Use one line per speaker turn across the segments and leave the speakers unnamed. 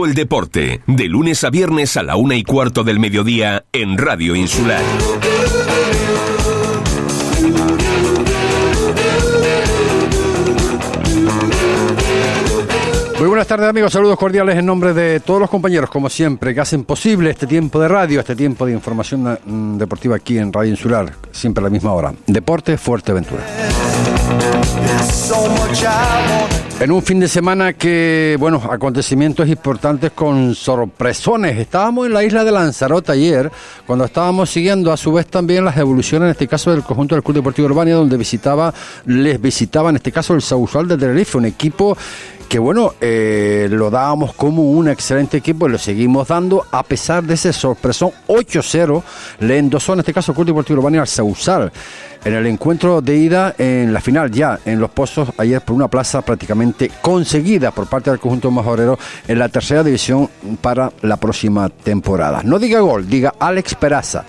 Todo el deporte, de lunes a viernes a la una y cuarto del mediodía en Radio Insular.
Muy buenas tardes amigos, saludos cordiales en nombre de todos los compañeros, como siempre, que hacen posible este tiempo de radio, este tiempo de información mm, deportiva aquí en Radio Insular, siempre a la misma hora. Deporte Fuerteventura. En un fin de semana que, bueno, acontecimientos importantes con sorpresones. Estábamos en la isla de Lanzarote ayer, cuando estábamos siguiendo a su vez también las evoluciones, en este caso del conjunto del Club Deportivo Urbania, donde visitaba, les visitaba en este caso el Sausal de Tenerife, un equipo que bueno, eh, lo dábamos como un excelente equipo y lo seguimos dando a pesar de ese sorpresón 8-0, le endosó en este caso el Club Deportivo Urbania al Sausal en el encuentro de ida en la final ya en Los Pozos ayer por una plaza prácticamente conseguida por parte del conjunto majorero en la tercera división para la próxima temporada. No diga gol, diga Alex Peraza.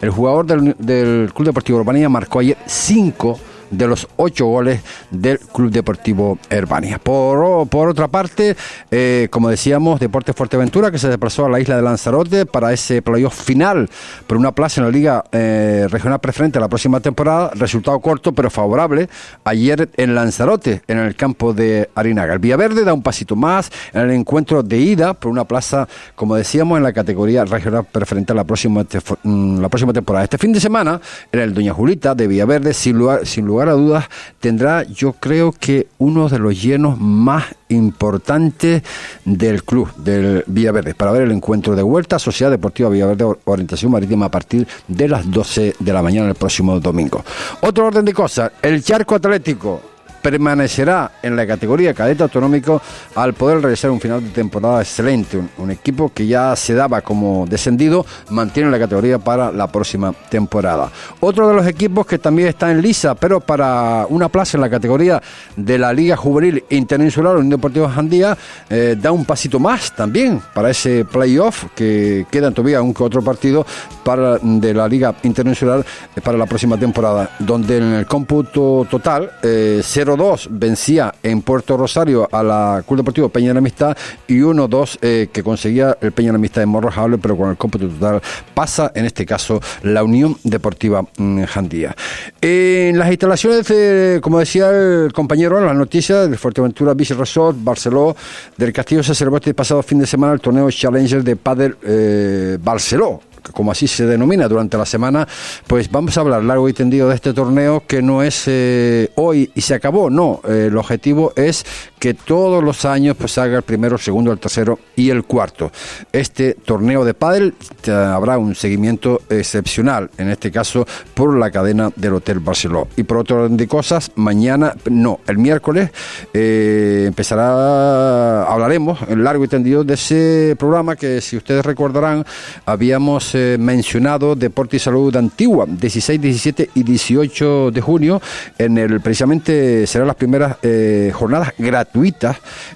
El jugador del, Club Deportivo Urbanía marcó ayer cinco de los ocho goles del Club Deportivo Herbania. Por, por otra parte, eh, como decíamos, Deportes Fuerteventura que se desplazó a la isla de Lanzarote para ese playoff final por una plaza en la Liga eh, Regional Preferente la próxima temporada. Resultado corto pero favorable ayer en Lanzarote, en el campo de Arinaga. El Villaverde da un pasito más en el encuentro de ida por una plaza, como decíamos, en la categoría regional preferente la próxima, mm, la próxima temporada. Este fin de semana, en el Doña Julita de Villaverde, sin lugar, sin lugar lugar a dudas, tendrá yo creo que uno de los llenos más importantes del club, del Villaverde, para ver el encuentro de vuelta Sociedad Deportiva Villaverde Orientación Marítima a partir de las 12 de la mañana el próximo domingo. Otro orden de cosas, el Charco Atlético permanecerá en la categoría cadete autonómico al poder realizar un final de temporada excelente. Un, equipo que ya se daba como descendido mantiene la categoría para la próxima temporada. Otro de los equipos que también está en lisa, pero para una plaza en la categoría de la Liga Juvenil Interinsular, Unión Deportiva Jandía, eh, da un pasito más también para ese playoff que queda todavía un que otro partido para, de la Liga Interinsular eh, para la próxima temporada, donde en el cómputo total eh, 0 2 vencía en Puerto Rosario a la Club Deportivo Peña de la Amistad y 1-2 eh, que conseguía el Peña de la Amistad de Morrojable, pero con el cómputo total pasa en este caso la Unión Deportiva mm, Jandía. En las instalaciones, como decía el compañero en las noticias, de Fuerteventura Beach Resort, Barceló, del Castillo se celebró este pasado fin de semana el torneo Challenger de Padel eh, Barceló como así se denomina durante la semana, pues vamos a hablar largo y tendido de este torneo que no es eh, hoy y se acabó, no, eh, el objetivo es que todos los años pues haga el primero, el segundo, el tercero y el cuarto. Este torneo de pádel habrá un seguimiento excepcional, en este caso por la cadena del Hotel Barceló. Y por otro orden de cosas, mañana, no, el miércoles eh, empezará, hablaremos en largo y tendido de ese programa que si ustedes recordarán habíamos eh, mencionado Deporte y Salud Antigua, 16, 17 y 18 de junio, en el precisamente serán las primeras eh, jornadas gratuitas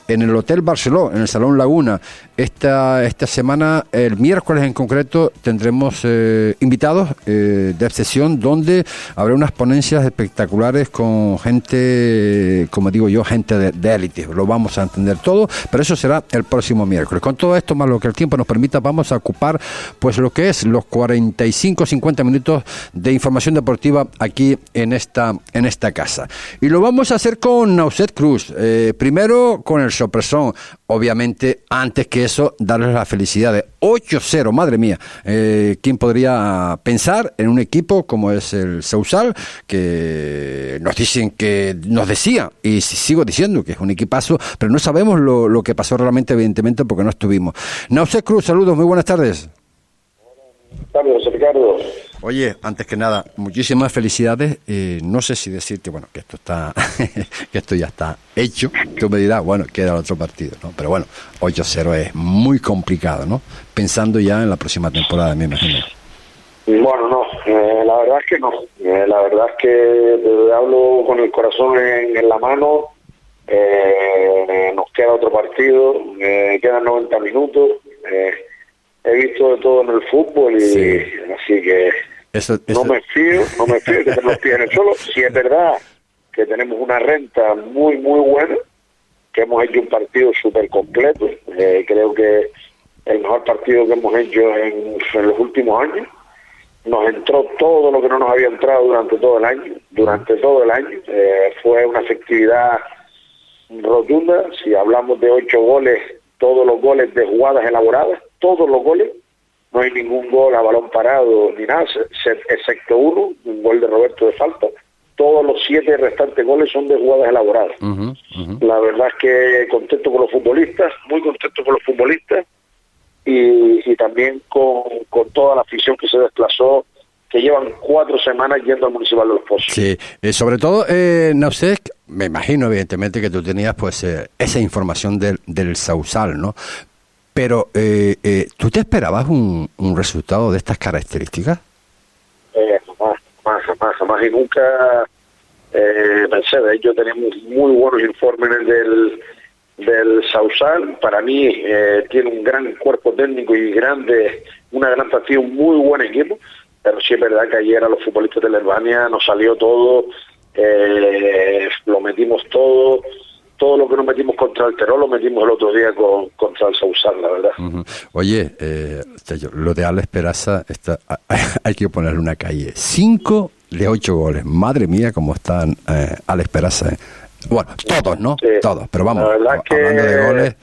en el Hotel Barceló, en el Salón Laguna. Esta, esta semana, el miércoles en concreto, tendremos eh, invitados de obsesión donde habrá unas ponencias espectaculares con gente, como digo yo, gente de élite. Lo vamos a entender todo, pero eso será el próximo miércoles. Con todo esto, más lo que el tiempo nos permita, vamos a ocupar pues lo que es los 45-50 minutos de información deportiva aquí en esta, en esta casa. Y lo vamos a hacer con Nauset Cruz. Eh, primero con el sorpresón. Obviamente, antes que eso, darles la felicidad de 8-0. Madre mía, eh, ¿quién podría pensar en un equipo como es el Sausal? Que nos dicen que, nos decía, y sigo diciendo que es un equipazo, pero no sabemos lo, que pasó realmente, evidentemente, porque no estuvimos. Nauset Cruz, saludos, muy buenas tardes.
Ricardo.
Oye, antes que nada, muchísimas felicidades. Eh, no sé si decirte, bueno, que esto está, que esto ya está hecho. Tú me dirás, bueno, queda el otro partido, ¿no? Pero bueno, 8-0 es muy complicado, ¿no? Pensando ya en la próxima temporada, me imagino.
Bueno, no, eh, la verdad es que no. Eh, la verdad es que hablo con el corazón en, la mano. nos queda otro partido, quedan 90 minutos he visto de todo en el fútbol y así que no me fío, no me fío que se nos tiene solo. Si es verdad que tenemos una renta muy, muy buena, que hemos hecho un partido súper completo. Eh, creo que el mejor partido que hemos hecho en, los últimos años. Nos entró todo lo que no nos había entrado durante todo el año. Durante todo el año eh, fue una efectividad rotunda. Si hablamos de ocho goles, todos los goles de jugadas elaboradas, todos los goles. No hay ningún gol a balón parado ni nada, excepto uno, un gol de Roberto de falta todos los siete restantes goles son de jugadas elaboradas. La verdad es que contento con los futbolistas, muy contento con los futbolistas y, también con, toda la afición que se desplazó, que llevan cuatro semanas yendo al Municipal de Los Pozos.
Sí, eh, sobre todo, eh, Nausek, me imagino evidentemente que tú tenías pues eh, esa información del, del Sausal, ¿no? Pero, eh, eh, ¿tú te esperabas un, un resultado de estas características?
jamás, jamás, jamás y nunca eh, pensé. De hecho, tenemos muy buenos informes del, del Sausal. Para mí, eh, tiene un gran cuerpo técnico y grande, una gran partida, un muy buen equipo. Pero sí es verdad que ayer a los futbolistas de la Albania nos salió todo, eh, lo metimos todo todo lo que nos metimos contra el Terror lo metimos el otro día con, contra el Sausal, la verdad.
Oye, eh, lo de Alex Peraza, está, hay que ponerle una calle. Cinco de ocho goles. Madre mía, cómo están eh, Alex Peraza. Eh. Bueno, todos, ¿no? Todos, pero vamos,
la verdad que, de goles.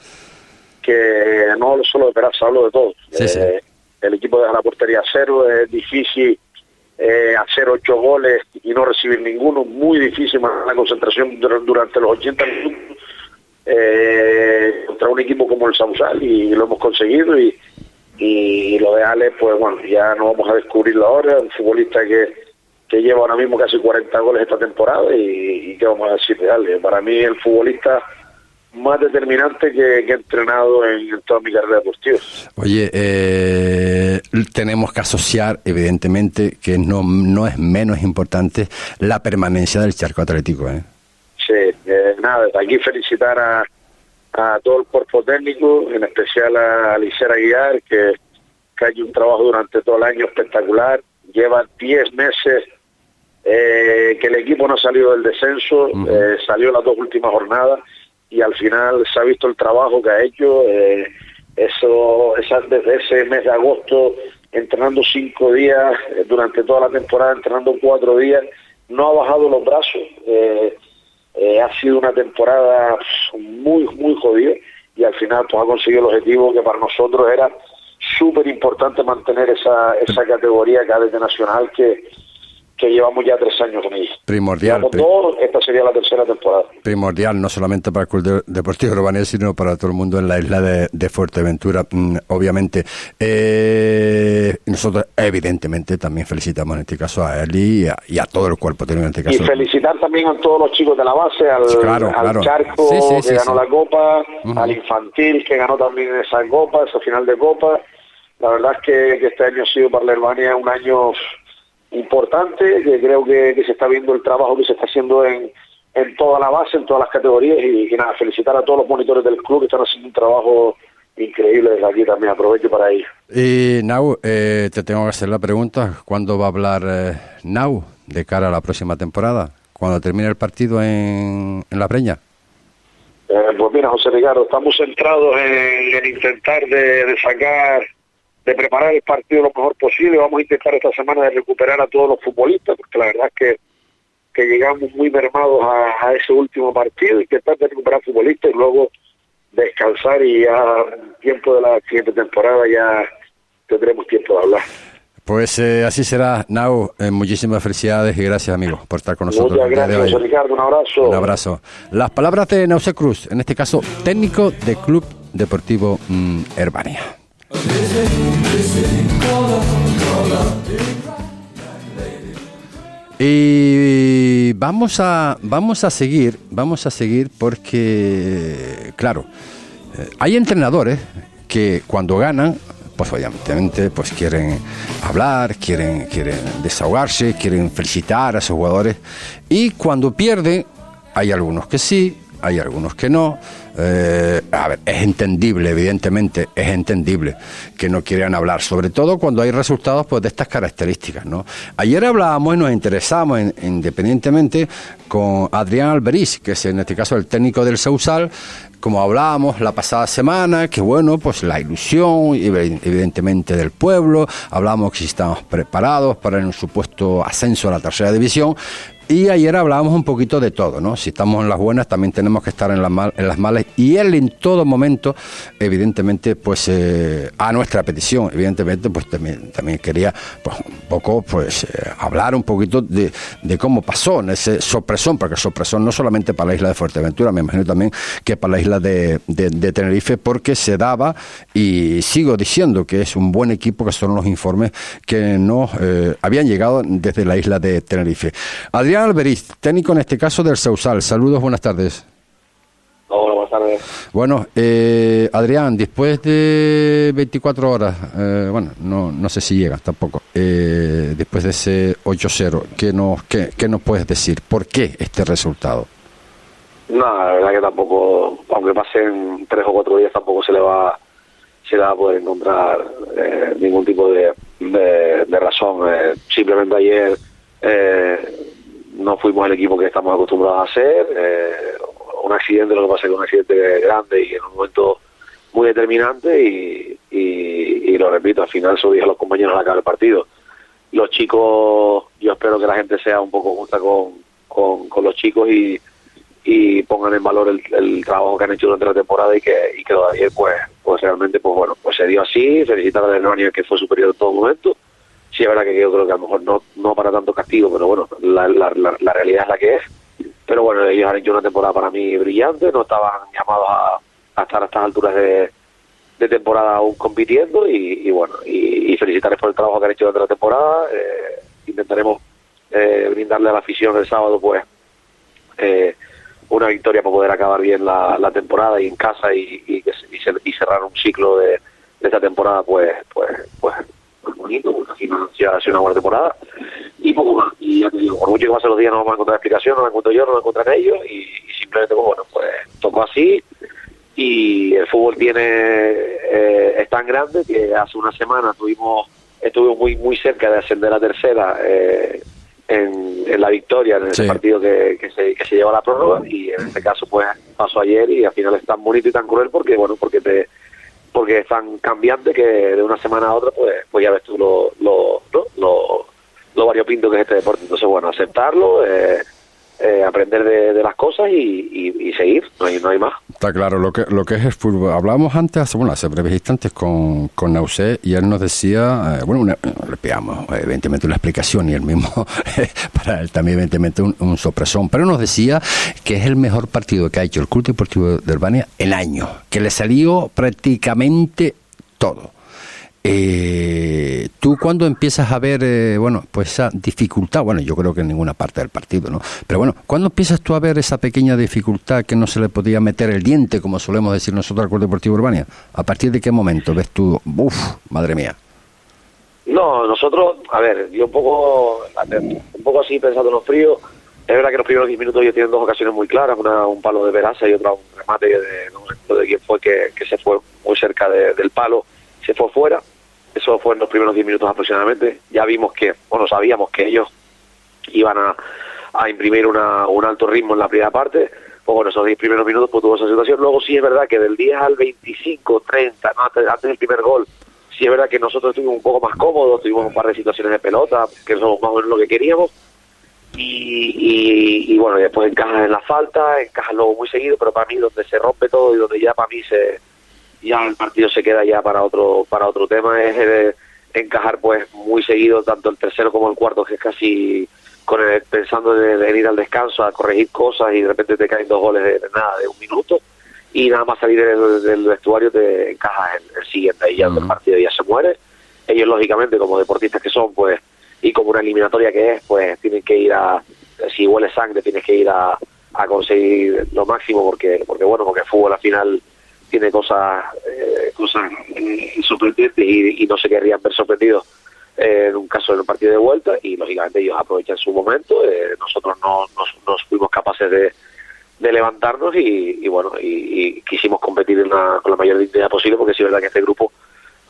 Que no solo de Peraza, hablo de todos. Eh, el equipo deja la portería cero, es difícil eh, hacer ocho goles y no recibir ninguno, muy difícil la concentración durante los 80 minutos eh, contra un equipo como el Sausal y lo hemos conseguido y, y lo de Ale, pues bueno, ya no vamos a descubrirlo ahora, un futbolista que, que lleva ahora mismo casi 40 goles esta temporada y, y qué vamos a decir de Ale. Para mí el futbolista más determinante que, he entrenado en, toda mi carrera deportiva.
Oye, eh, tenemos que asociar, evidentemente, que no, no es menos importante la permanencia del charco atlético. ¿eh?
Sí, eh, nada, desde aquí felicitar a, a todo el cuerpo técnico, en especial a Alicia Aguilar, que, que ha hecho un trabajo durante todo el año espectacular. Lleva 10 meses eh, que el equipo no ha salido del descenso, eh, salió las dos últimas jornadas y al final se ha visto el trabajo que ha hecho. Eh, eso, esa, desde ese mes de agosto, entrenando cinco días, eh, durante toda la temporada, entrenando cuatro días, no ha bajado los brazos. Eh, ha sido una temporada muy, muy jodida y al final pues, ha conseguido el objetivo que para nosotros era súper importante mantener esa, esa categoría cadete nacional que, que llevamos ya tres años con ella.
Primordial.
esta sería la tercera temporada.
Primordial, no solamente para el Club Deportivo Urbanía, sino para todo el mundo en la isla de, Fuerteventura, mm, obviamente. Eh, nosotros, evidentemente, también felicitamos en este caso a Eli y a, todo el cuerpo en este caso.
Y felicitar también a todos los chicos de la base, al, Charco que ganó la Copa, al Infantil que ganó también esa Copa, esa final de Copa. La verdad es que, que este año ha sido para la Albania un año importante, que creo que, se está viendo el trabajo que se está haciendo en, en toda la base, en todas las categorías y, nada, felicitar a todos los monitores del club que están haciendo un trabajo increíble desde aquí también, aprovecho para ir.
Y Nau, eh, te tengo que hacer la pregunta, ¿cuándo va a hablar eh, Nau de cara a la próxima temporada? ¿Cuando termine el partido en, en La Breña?
Eh, pues mira, José Ricardo, estamos centrados en, intentar de sacar de preparar el partido lo mejor posible. Vamos a intentar esta semana de recuperar a todos los futbolistas, porque la verdad es que, que llegamos muy mermados a, ese último partido, intentar de recuperar futbolistas y luego descansar y ya tiempo de la siguiente temporada ya tendremos tiempo de hablar.
Pues eh, así será, Nau. Eh, muchísimas felicidades y gracias, amigo, por estar con nosotros.
Muchas gracias, Ricardo. Un abrazo.
Un abrazo. Las palabras de Nause Cruz, en este caso técnico del Club Deportivo mm, Herbania. Y vamos a, vamos a seguir, vamos a seguir porque, claro, eh, hay entrenadores que cuando ganan, pues obviamente pues quieren hablar, quieren, quieren desahogarse, quieren felicitar a sus jugadores. Y cuando pierden, hay algunos que sí, hay algunos que no. Eh, a ver, es entendible, evidentemente, es entendible que no quieran hablar, sobre todo cuando hay resultados pues, de estas características. ¿no? Ayer hablábamos y nos interesamos independientemente con Adrián Alberiz, que es en este caso el técnico del Sausal, como hablábamos la pasada semana, que bueno, pues la ilusión, evidentemente, del pueblo, hablábamos que si estamos preparados para un supuesto ascenso a la tercera división, y ayer hablábamos un poquito de todo, ¿no? Si estamos en las buenas, también tenemos que estar en las, mal, en las malas. Y él en todo momento, evidentemente, pues eh, a nuestra petición, evidentemente, pues también, también quería pues, un poco, pues, eh, hablar un poquito de, cómo pasó en ese sorpresón, porque sorpresón no solamente para la isla de Fuerteventura, me imagino también que para la isla de, Tenerife, porque se daba, y sigo diciendo que es un buen equipo, que son los informes que nos eh, habían llegado desde la isla de Tenerife. Adrián Alberiz, técnico en este caso del Sausal. Saludos, buenas tardes.
Hola, buenas tardes.
Bueno, eh, Adrián, después de 24 horas, eh, bueno, no, no sé si llega tampoco, eh, después de ese 8-0, ¿qué nos, qué, ¿qué nos puedes decir? ¿Por qué este resultado?
No, la verdad que tampoco, aunque pasen tres o cuatro días, tampoco se le va, se le va a poder encontrar ningún tipo de, de, razón. simplemente ayer no fuimos el equipo que estamos acostumbrados a hacer. Eh, un accidente, lo que pasa es que un accidente grande y en un momento muy determinante y, y, lo repito, al final se lo dije a los compañeros al acabar el partido. Los chicos, yo espero que la gente sea un poco justa con, con, los chicos y, y pongan en valor el, trabajo que han hecho durante la temporada y que, y que pues, pues realmente pues bueno, pues se dio así, felicitar a Alemania que fue superior en todo momento verdad que yo creo que a lo mejor no, no para tanto castigo, pero bueno, la, la, la, realidad es la que es. Pero bueno, ellos han hecho una temporada para mí brillante, no estaban llamados a, estar a estas alturas de, de temporada aún compitiendo y, bueno, y, felicitarles por el trabajo que han hecho durante la temporada. Eh, intentaremos eh, brindarle a la afición el sábado pues eh, una victoria para poder acabar bien la, la temporada y en casa y, y, y cerrar un ciclo de, de esta temporada pues pues pues bonito, porque al final ha sido una buena temporada, y poco más. Y ya te digo, por mucho que pasen los días no vamos a encontrar explicación, no la encuentro yo, no la encuentran ellos, y, simplemente, pues bueno, pues tocó así, y el fútbol tiene eh, es tan grande que hace una semana tuvimos estuvimos muy muy cerca de ascender a tercera eh, en, en, la victoria en ese partido que, que, se, que se lleva la prórroga. Y en este caso pues pasó ayer y al final es tan bonito y tan cruel porque bueno porque te porque es tan cambiante que de una semana a otra, pues, pues ya ves tú lo, lo, lo, lo variopinto que es este deporte. Entonces, bueno, aceptarlo, eh, eh, aprender de, las cosas y, seguir, no hay, no hay más.
Está claro, lo que, lo que es el fútbol. Hablábamos antes, hace, bueno, hace breves instantes con, con Nausé y él nos decía, eh, bueno, le pegamos evidentemente una explicación y él mismo, para él también evidentemente un, un, sopresón, pero nos decía que es el mejor partido que ha hecho el Club Deportivo de Urbania en año, que le salió prácticamente todo. Eh, tú cuando empiezas a ver, eh, bueno, pues esa dificultad, bueno, yo creo que en ninguna parte del partido, ¿no? Pero bueno, ¿cuándo empiezas tú a ver esa pequeña dificultad que no se le podía meter el diente, como solemos decir nosotros al Club Deportivo Urbania? ¿A partir de qué momento ves tú, uff, madre mía?
No, nosotros, a ver, yo un poco, un poco así pensando en los fríos, es verdad que los primeros 10 minutos ellos tienen dos ocasiones muy claras, una un palo de Veraza y otra un remate de, no de quién fue que, se fue muy cerca del palo, se fue fuera eso fue en los primeros 10 minutos aproximadamente. Ya vimos que, bueno, sabíamos que ellos iban a, imprimir una, un alto ritmo en la primera parte. Pues bueno, esos 10 primeros minutos pues, tuvo esa situación. Luego sí es verdad que del 10 al 25, 30, antes, del primer gol, sí es verdad que nosotros estuvimos un poco más cómodos, tuvimos un par de situaciones de pelota, que somos más o menos lo que queríamos. Y, y, bueno, después encajan en la falta, encajan luego muy seguido, pero para mí donde se rompe todo y donde ya para mí se, ya el partido se queda ya para otro para otro tema. Es el, encajar pues muy seguido tanto el tercero como el cuarto que es casi con el, pensando de, ir al descanso a corregir cosas y de repente te caen dos goles de, nada de un minuto y nada más salir del, vestuario te encajas el, siguiente y ya el partido ya se muere. Ellos lógicamente como deportistas que son pues y como una eliminatoria que es pues tienen que ir a si huele sangre tienes que ir a, a conseguir lo máximo porque porque bueno porque el fútbol al final tiene cosas eh, cosas eh, sorprendentes y, no se querrían ver sorprendidos eh, en un caso en un partido de vuelta y lógicamente ellos aprovechan su momento nosotros no nos, fuimos capaces de, de, levantarnos y, bueno, y, quisimos competir en con la mayor dignidad posible porque sí es verdad que este grupo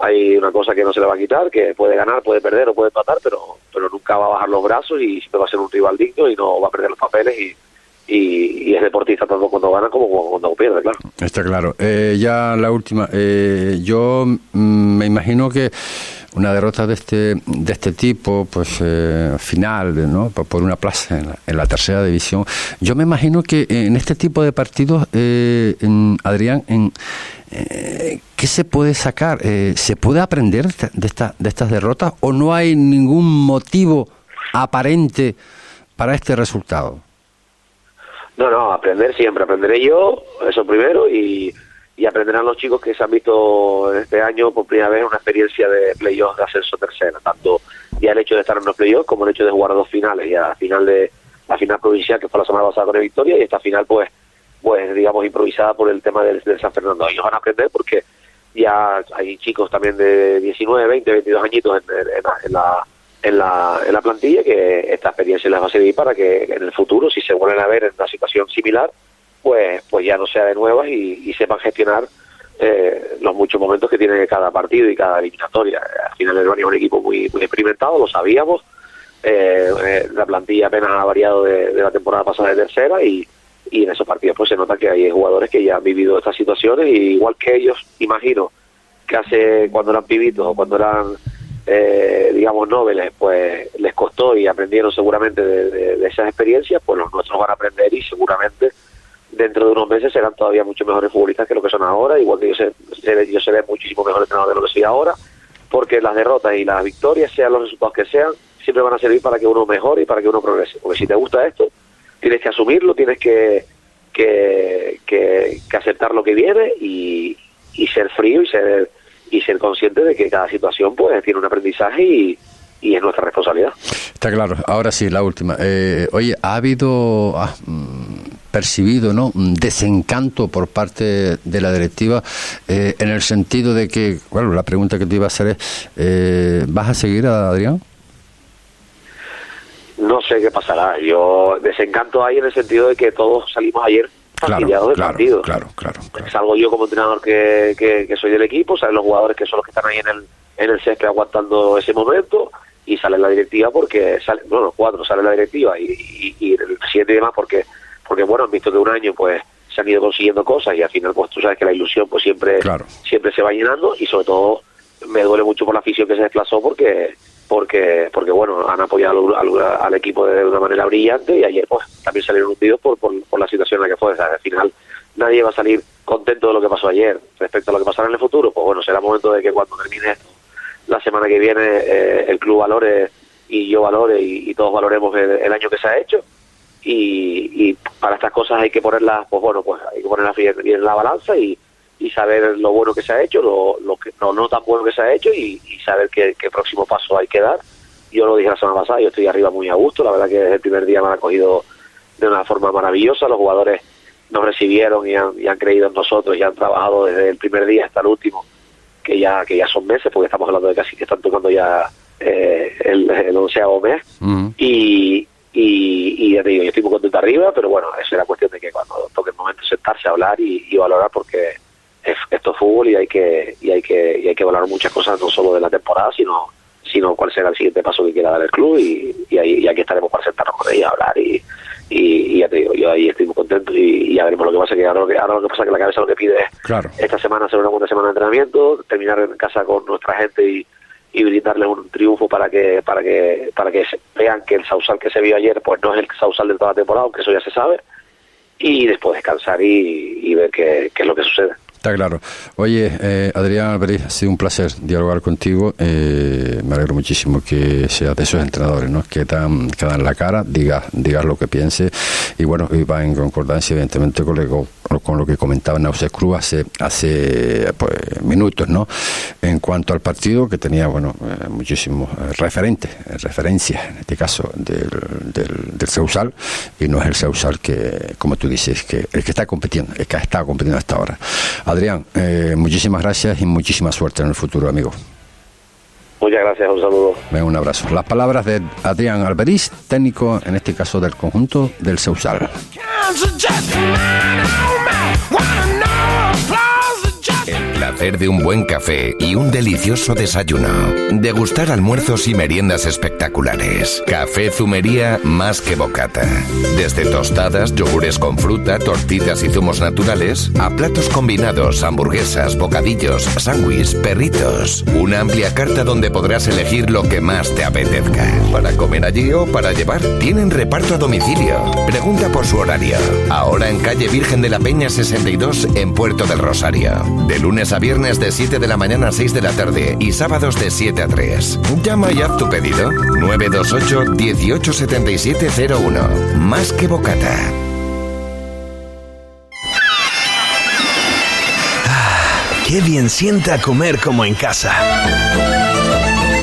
hay una cosa que no se le va a quitar, que puede ganar, puede perder o puede empatar, pero, pero nunca va a bajar los brazos y siempre va a ser un rival digno y no va a perder los papeles y, y, es deportista tanto cuando gana como cuando pierde, claro.
Está claro. Eh, ya la última. Eh, yo mm, me imagino que una derrota de este de este tipo, pues eh, final, ¿no? Por una plaza en la, tercera división. Yo me imagino que en este tipo de partidos, Adrián, en, ¿qué se puede sacar? ¿Se puede aprender de, esta, de estas derrotas o no hay ningún motivo aparente para este resultado?
No, no, aprender siempre. Aprenderé yo, eso primero, y, y aprenderán los chicos que se han visto este año por primera vez una experiencia de playoffs de ascenso tercera, tanto ya el hecho de estar en los playoffs como el hecho de jugar dos finales, ya la final de la final provincial que fue la semana pasada con la Victoria y esta final pues pues digamos improvisada por el tema del, San Fernando. Ellos van a aprender porque ya hay chicos también de 19, 20, 22 añitos en la en la, en la plantilla que esta experiencia les va a servir para que en el futuro, si se vuelven a ver en una situación similar, pues, pues ya no sea de nuevas y, sepan gestionar eh, los muchos momentos que tiene cada partido y cada eliminatoria. Al final el Bani es un equipo muy, muy experimentado, lo sabíamos. Eh, eh, la plantilla apenas ha variado de, la temporada pasada de tercera y, y en esos partidos pues se nota que hay jugadores que ya han vivido estas situaciones y igual que ellos, imagino que hace cuando eran pibitos o cuando eran eh, digamos, nobles, pues les costó y aprendieron seguramente de, esas experiencias, pues los nuestros van a aprender y seguramente dentro de unos meses serán todavía mucho mejores futbolistas que lo que son ahora, igual que yo, sé, yo seré muchísimo mejor entrenador de lo que soy ahora, porque las derrotas y las victorias, sean los resultados que sean, siempre van a servir para que uno mejore y para que uno progrese. Porque si te gusta esto, tienes que asumirlo, tienes que, que, que, que aceptar lo que viene y, y ser frío y ser y ser consciente de que cada situación pues tiene un aprendizaje y, y es nuestra responsabilidad.
Está claro. Ahora sí, la última. Eh, oye, ¿ha habido, mm, percibido, ¿no? un desencanto por parte de la directiva eh, en el sentido de que, bueno, la pregunta que te iba a hacer es, eh, ¿vas a seguir a Adrián?
No sé qué pasará. Yo desencanto ahí en el sentido de que todos salimos ayer claro, del partido.
Claro, claro,
Salgo yo como entrenador que, que, soy del equipo, salen los jugadores que son los que están ahí en el, en el césped aguantando ese momento y sale la directiva porque, sale, bueno, los cuatro sale la directiva y, y, el presidente y demás porque, porque bueno, han visto que un año pues se han ido consiguiendo cosas y al final pues tú sabes que la ilusión pues siempre, siempre se va llenando y sobre todo me duele mucho por la afición que se desplazó porque porque porque bueno han apoyado al, equipo de una manera brillante y ayer pues también salieron hundidos por, por, la situación en la que fue. al final nadie va a salir contento de lo que pasó ayer. Respecto a lo que pasará en el futuro, pues bueno, será momento de que cuando termine la semana que viene eh, el club valore y yo valore y, todos valoremos el, año que se ha hecho. Y, para estas cosas hay que ponerlas, pues bueno, pues hay que ponerlas bien, en la balanza y, y saber lo bueno que se ha hecho, lo, lo que no, no tan bueno que se ha hecho y, saber qué, próximo paso hay que dar. Yo lo dije la semana pasada, yo estoy arriba muy a gusto, la verdad que desde el primer día me han acogido de una forma maravillosa, los jugadores nos recibieron y han, y han creído en nosotros y han trabajado desde el primer día hasta el último, que ya que ya son meses, porque estamos hablando de casi que están tocando ya eh, el, el onceavo mes, y, y, ya te digo, yo estoy muy contento arriba, pero bueno, eso era cuestión de que cuando toque el momento sentarse a hablar y valorar, porque esto es fútbol y hay que y hay que y hay que valorar muchas cosas no solo de la temporada sino sino cuál será el siguiente paso que quiera dar el club y, y ahí y aquí estaremos para sentarnos con ella a hablar y, y, ya te digo yo ahí estoy muy contento y, ya veremos lo que pasa que ahora lo que ahora lo que pasa que la cabeza lo que pide es esta semana hacer una buena semana de entrenamiento terminar en casa con nuestra gente y y brindarles un triunfo para que para que para que vean que el Sausal que se vio ayer pues no es el Sausal de toda la temporada aunque eso ya se sabe y después descansar y, y ver qué, qué es lo que sucede
Está claro. Oye, eh, Adrián Alberiz, ha sido un placer dialogar contigo. Eh, me alegro muchísimo que seas de esos entrenadores, ¿no? Que dan, que dan la cara, digas, digas lo que piense. Y bueno, va en concordancia, evidentemente, con lo, con lo que comentaba Nausea Cruz hace, hace pues, minutos, ¿no? En cuanto al partido, que tenía, bueno, eh, muchísimos referentes, referencias, en este caso, del, del, del y no es el Ceusal que, como tú dices, que el que está compitiendo, el que ha estado compitiendo hasta ahora. Adrián, eh, muchísimas gracias y muchísima suerte en el futuro, amigo.
Muchas gracias, un saludo.
Venga, un abrazo. Las palabras de Adrián Alberiz, técnico en este caso del conjunto del Ceusal.
Placer de un buen café y un delicioso desayuno. Degustar almuerzos y meriendas espectaculares. Café Zumería más que bocata. Desde tostadas, yogures con fruta, tortitas y zumos naturales, a platos combinados, hamburguesas, bocadillos, sándwiches, perritos. Una amplia carta donde podrás elegir lo que más te apetezca. Para comer allí o para llevar, tienen reparto a domicilio. Pregunta por su horario. Ahora en calle Virgen de la Peña 62 en Puerto del Rosario. De lunes a viernes de 7 de la mañana a 6 de la tarde y sábados de 7 a 3. Llama y haz tu pedido. 928 187701. Más que bocata.
Ah, qué bien sienta comer como en casa.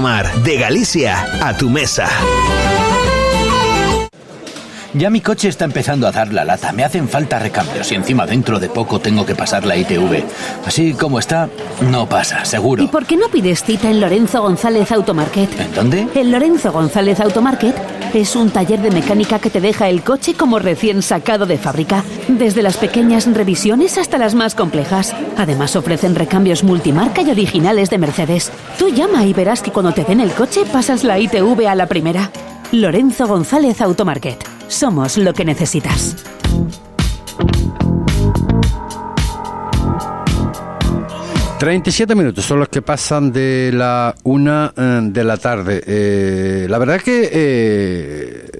de Galicia a tu mesa.
Ya mi coche está empezando a dar la lata. Me hacen falta recambios y encima dentro de poco tengo que pasar la ITV. Así como está, no pasa, seguro.
¿Y por qué no pides cita en Lorenzo González Automarket?
¿En dónde?
En Lorenzo González Automarket es un taller de mecánica que te deja el coche como recién sacado de fábrica, desde las pequeñas revisiones hasta las más complejas. Además ofrecen recambios multimarca y originales de Mercedes. Tú llama y verás que cuando te den el coche pasas la ITV a la primera. Lorenzo González Automarket. Somos lo que necesitas.
37 minutos son los que pasan de la una eh, de la tarde. Eh, la verdad que eh,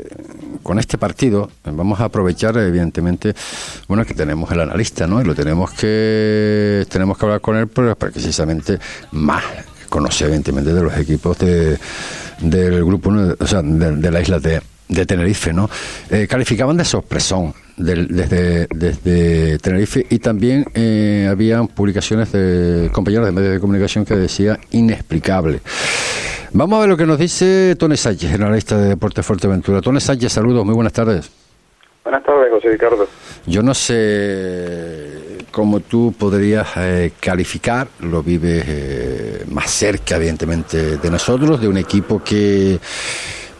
con este partido vamos a aprovechar, evidentemente, bueno, que tenemos el analista, ¿no? Y lo tenemos que tenemos que hablar con él porque precisamente más conoce, evidentemente, de los equipos de, del grupo, o sea, de, la isla de, de Tenerife, ¿no? calificaban de sorpresón desde, desde Tenerife y también eh, habían publicaciones de compañeros de medios de comunicación que decía inexplicable. Vamos a ver lo que nos dice Tony Sánchez, analista de Deportes Fuerteventura. Tony Sánchez, saludos, muy buenas tardes.
Buenas tardes, José Ricardo.
Yo no sé cómo tú podrías eh, calificar, lo vives eh, más cerca, evidentemente, de nosotros, de un equipo que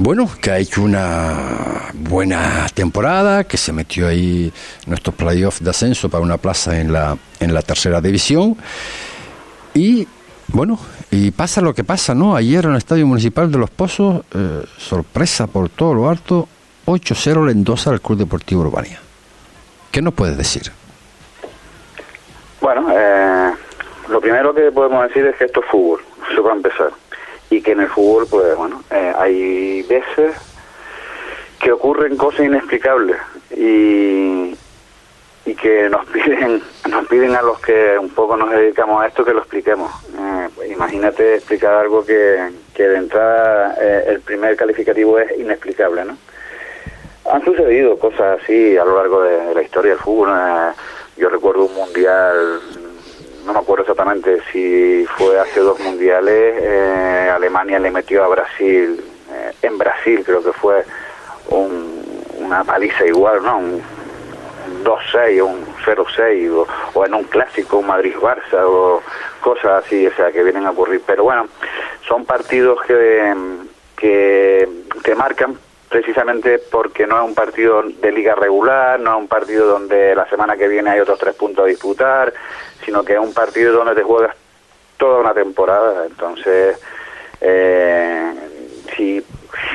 bueno, que ha hecho una buena temporada, que se metió ahí en nuestros playoffs de ascenso para una plaza en la, en la tercera división. Y bueno, y pasa lo que pasa, ¿no? Ayer en el Estadio Municipal de Los Pozos, eh, sorpresa por todo lo alto, 8-0 le endosa al Club Deportivo Urbania. ¿Qué nos puedes decir?
Bueno, eh, lo primero que podemos decir es que esto es fútbol, eso va a empezar y que en el fútbol, pues bueno, eh, hay veces que ocurren cosas inexplicables y, y que nos piden nos piden a los que un poco nos dedicamos a esto que lo expliquemos. Eh, imagínate explicar algo que, que de entrada eh, el primer calificativo es inexplicable, ¿no? Han sucedido cosas así a lo largo de, la historia del fútbol. yo recuerdo un mundial no me acuerdo exactamente si fue hace dos mundiales, eh, Alemania le metió a Brasil, eh, en Brasil creo que fue una paliza igual, ¿no? Un, 2-6 o un 0-6 o, en un clásico, un Madrid-Barça o cosas así, o sea, que vienen a ocurrir. Pero bueno, son partidos que, que, que marcan precisamente porque no es un partido de liga regular, no es un partido donde la semana que viene hay otros tres puntos a disputar, sino que es un partido donde te juegas toda una temporada. Entonces, eh, si,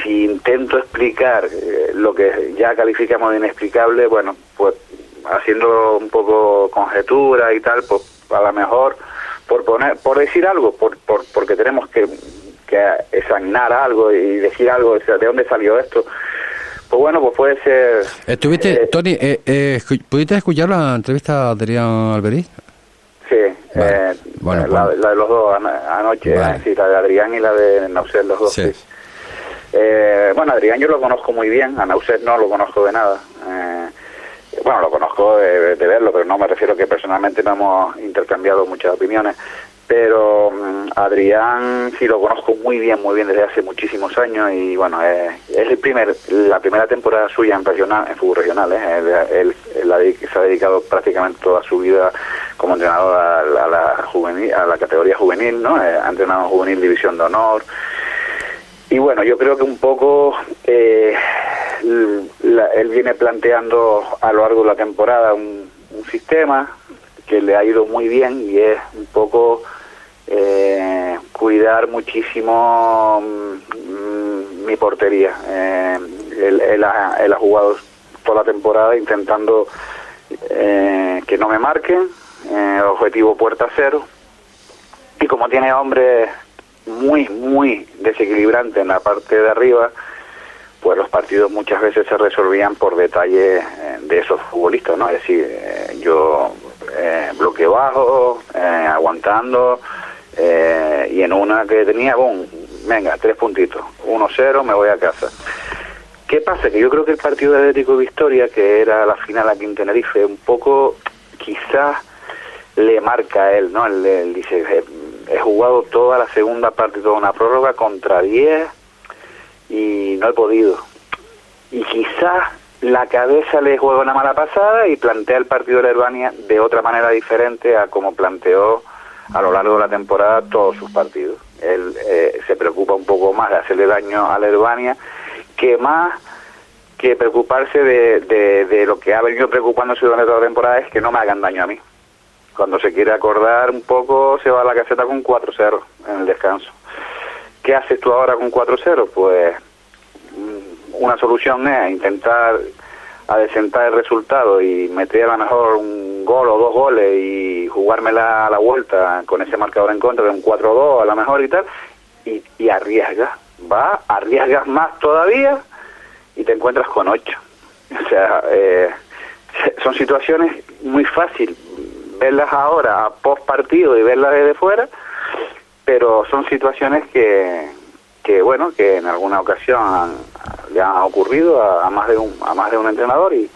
si intento explicar eh, lo que ya calificamos de inexplicable, bueno, pues haciendo un poco conjetura y tal, pues a lo mejor por poner, por decir algo, por, por, porque tenemos que que examinar algo y decir algo, de dónde salió esto. Pues bueno, pues puede ser...
¿Estuviste, eh, Tony, eh, eh, ¿pudiste escuchar la entrevista a Adrián Alberiz?
Sí,
Vale.
Eh,
Bueno,
la,
pues-
la de los dos ano- anoche,
Vale.
es decir, la de Adrián y la de Nauset, los dos.
Sí.
sí. Eh, bueno, Adrián yo lo conozco muy bien, a Nauset no lo conozco de nada. Eh, bueno, lo conozco de, de verlo, pero no me refiero que personalmente no hemos intercambiado muchas opiniones. Pero mm, Adrián sí lo conozco muy bien, muy bien desde hace muchísimos años y bueno, eh, es el primer, la primera temporada suya en regional, en fútbol regional. ¿eh? Él, se ha dedicado prácticamente toda su vida como entrenador a, a la juvenil, a la categoría juvenil, ¿no? Eh, ha entrenado en juvenil división de honor, y bueno, yo creo que un poco eh, la- él viene planteando a lo largo de la temporada un, un sistema que le ha ido muy bien y es un poco eh, cuidar muchísimo mm, mi portería. Eh, él, él ha, jugado toda la temporada intentando eh, que no me marquen, eh, objetivo puerta cero, y como tiene hombres muy, muy desequilibrantes en la parte de arriba, pues los partidos muchas veces se resolvían por detalles eh, de esos futbolistas, ¿no? Es decir, eh, yo eh, bloque bajo, eh, aguantando, eh, y en una que tenía, boom, venga, tres puntitos, 1-0, me voy a casa. ¿Qué pasa? Que yo creo que el partido de Atlético Victoria, que era la final aquí en Tenerife, un poco quizás le marca a él, ¿no? Él, él dice, "Eh, he jugado toda la segunda parte, toda una prórroga contra 10 y no he podido. Y quizás la cabeza le juega una mala pasada y plantea el partido de la Herbania de otra manera diferente a como planteó a lo largo de la temporada todos sus partidos. Él eh, se preocupa un poco más de hacerle daño a la Herbania que más que preocuparse de, de, de lo que ha venido preocupándose durante toda la temporada es que no me hagan daño a mí. Cuando se quiere acordar un poco, se va a la caseta con 4-0 en el descanso. ¿Qué haces tú ahora con 4-0? Pues mm, una solución es intentar adecentar el resultado y meter a lo mejor un gol o dos goles y jugármela a la vuelta con ese marcador en contra de un 4-2 a lo mejor y tal, y, y arriesgas. Va, arriesgas más todavía y te encuentras con 8. O sea, eh, son situaciones muy fáciles verlas ahora a post partido y verlas desde fuera, pero son situaciones que, que bueno, que en alguna ocasión le han ocurrido a, más de un a más de un entrenador y,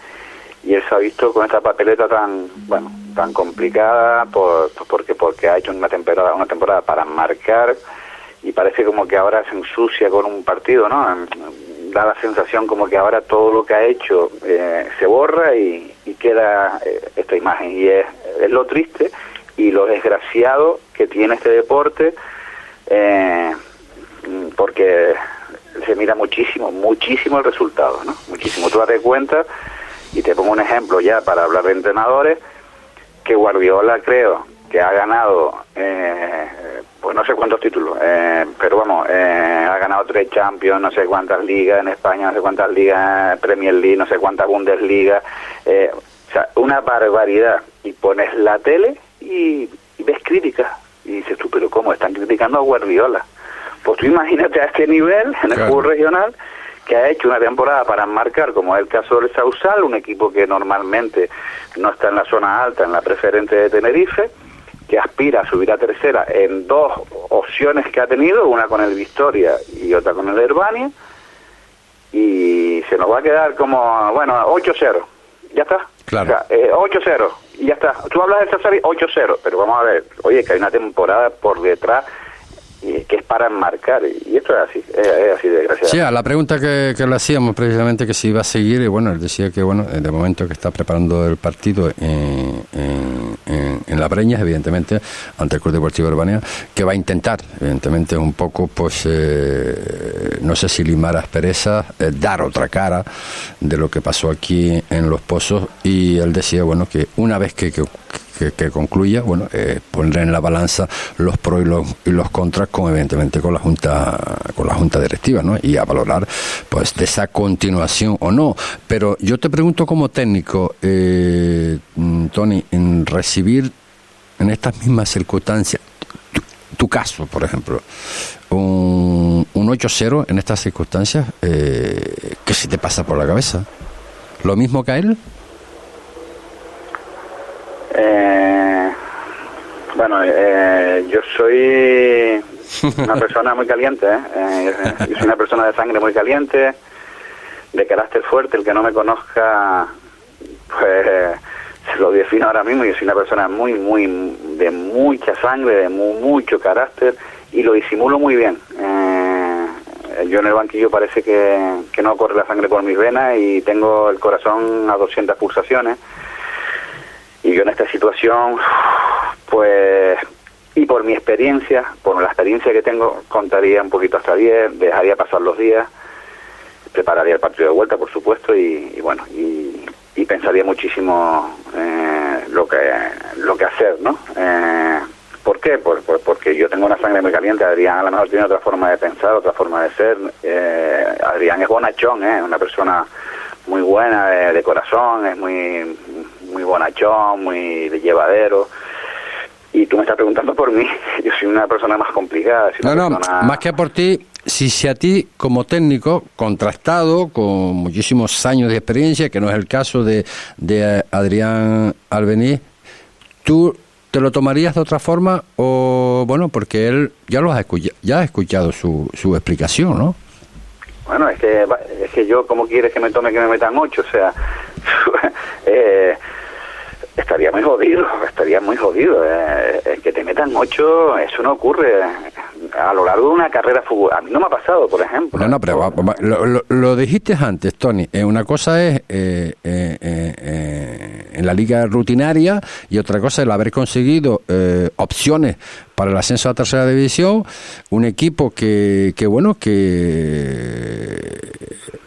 y él se ha visto con esta papeleta tan bueno tan complicada por, porque porque ha hecho una temporada una temporada para marcar y parece como que ahora se ensucia con un partido, ¿no? Da la sensación como que ahora todo lo que ha hecho eh, se borra y, y queda eh, esta imagen. Y es, es lo triste y lo desgraciado que tiene este deporte, eh, porque se mira muchísimo, muchísimo el resultado, ¿no? Muchísimo. Tú date cuenta, y te pongo un ejemplo ya para hablar de entrenadores, que Guardiola creo que ha ganado, eh, pues no sé cuántos títulos, eh, pero vamos, eh, ha ganado tres Champions, no sé cuántas ligas en España, no sé cuántas ligas Premier League, no sé cuántas Bundesliga, eh, o sea, una barbaridad. Y pones la tele y, y ves críticas y dices tú, pero ¿cómo? Están criticando a Guardiola. Pues tú imagínate a este nivel en el
Claro.
fútbol regional que ha hecho una temporada para marcar, como es el caso del Sausal, un equipo que normalmente no está en la zona alta, en la preferente de Tenerife, que aspira a subir a tercera en dos opciones que ha tenido, una con el Victoria y otra con el Herbania, y se nos va a quedar como, bueno, 8-0, ya está.
Claro.
O sea, eh, 8-0, y ya está. Tú hablas del Sausal y 8-0, pero vamos a ver, oye, que hay una temporada por detrás que es para enmarcar, y esto es así, es, es así desgraciado.
Sí, a la pregunta que, que le hacíamos precisamente que si iba a seguir, y bueno, él decía que bueno, de momento que está preparando el partido en, en, en- en La Breña, evidentemente, ante el Club Deportivo Urbania, que va a intentar, evidentemente, un poco, pues, eh, no sé si limar asperezas, eh, dar otra cara de lo que pasó aquí en Los Pozos, y él decía, bueno, que una vez que, que que, concluya, bueno, eh, pondré en la balanza los pros y los, y los contras con evidentemente con la junta con la junta directiva, ¿no? Y a valorar pues de esa continuación o no. Pero yo te pregunto como técnico, eh, mm, Tony, en recibir en estas mismas circunstancias tu, tu caso, por ejemplo, un, un 8-0 en estas circunstancias, eh, ¿qué se te pasa por la cabeza? ¿Lo mismo que a él?
Eh, Bueno, eh, yo soy una persona muy caliente, ¿eh? Eh, yo soy una persona de sangre muy caliente, de carácter fuerte. El que no me conozca, pues se lo defino ahora mismo. Yo soy una persona muy, muy, de mucha sangre, de mucho carácter y lo disimulo muy bien. Eh, yo en el banquillo parece que, que no corre la sangre por mis venas y tengo el corazón a 200 pulsaciones. Y yo en esta situación, pues, y por mi experiencia, por la experiencia que tengo, contaría un poquito hasta 10, dejaría pasar los días, prepararía el partido de vuelta, por supuesto, y, bueno, y, pensaría muchísimo eh, lo que lo que hacer, ¿no? Eh, ¿Por qué? porque yo tengo una sangre muy caliente. Adrián a lo mejor tiene otra forma de pensar, otra forma de ser. Eh, Adrián es bonachón, ¿eh? una persona muy buena de, corazón, es muy muy bonachón, muy de llevadero. Y tú me estás preguntando por mí. Yo soy una persona más complicada.
no, no, más que por ti, si, si a ti como técnico, contrastado, con muchísimos años de experiencia, que no es el caso de, de Adrián Albení, tú ¿Te lo tomarías de otra forma o, bueno, porque él ya lo has escuchado, ya ha escuchado su, su explicación, ¿no?
Bueno, es que, es que yo, ¿cómo quieres que me tome que me metan ocho? O sea, eh, estaría muy jodido, estaría muy jodido. Eh, que te metan ocho, eso no ocurre a lo largo de una carrera fútbol. A mí no me ha pasado, por ejemplo.
No, no, pero lo, dijiste antes, Tony. Eh, una cosa es eh, en la liga rutinaria y otra cosa es el haber conseguido opciones para el ascenso a tercera división. Un equipo que, que bueno, que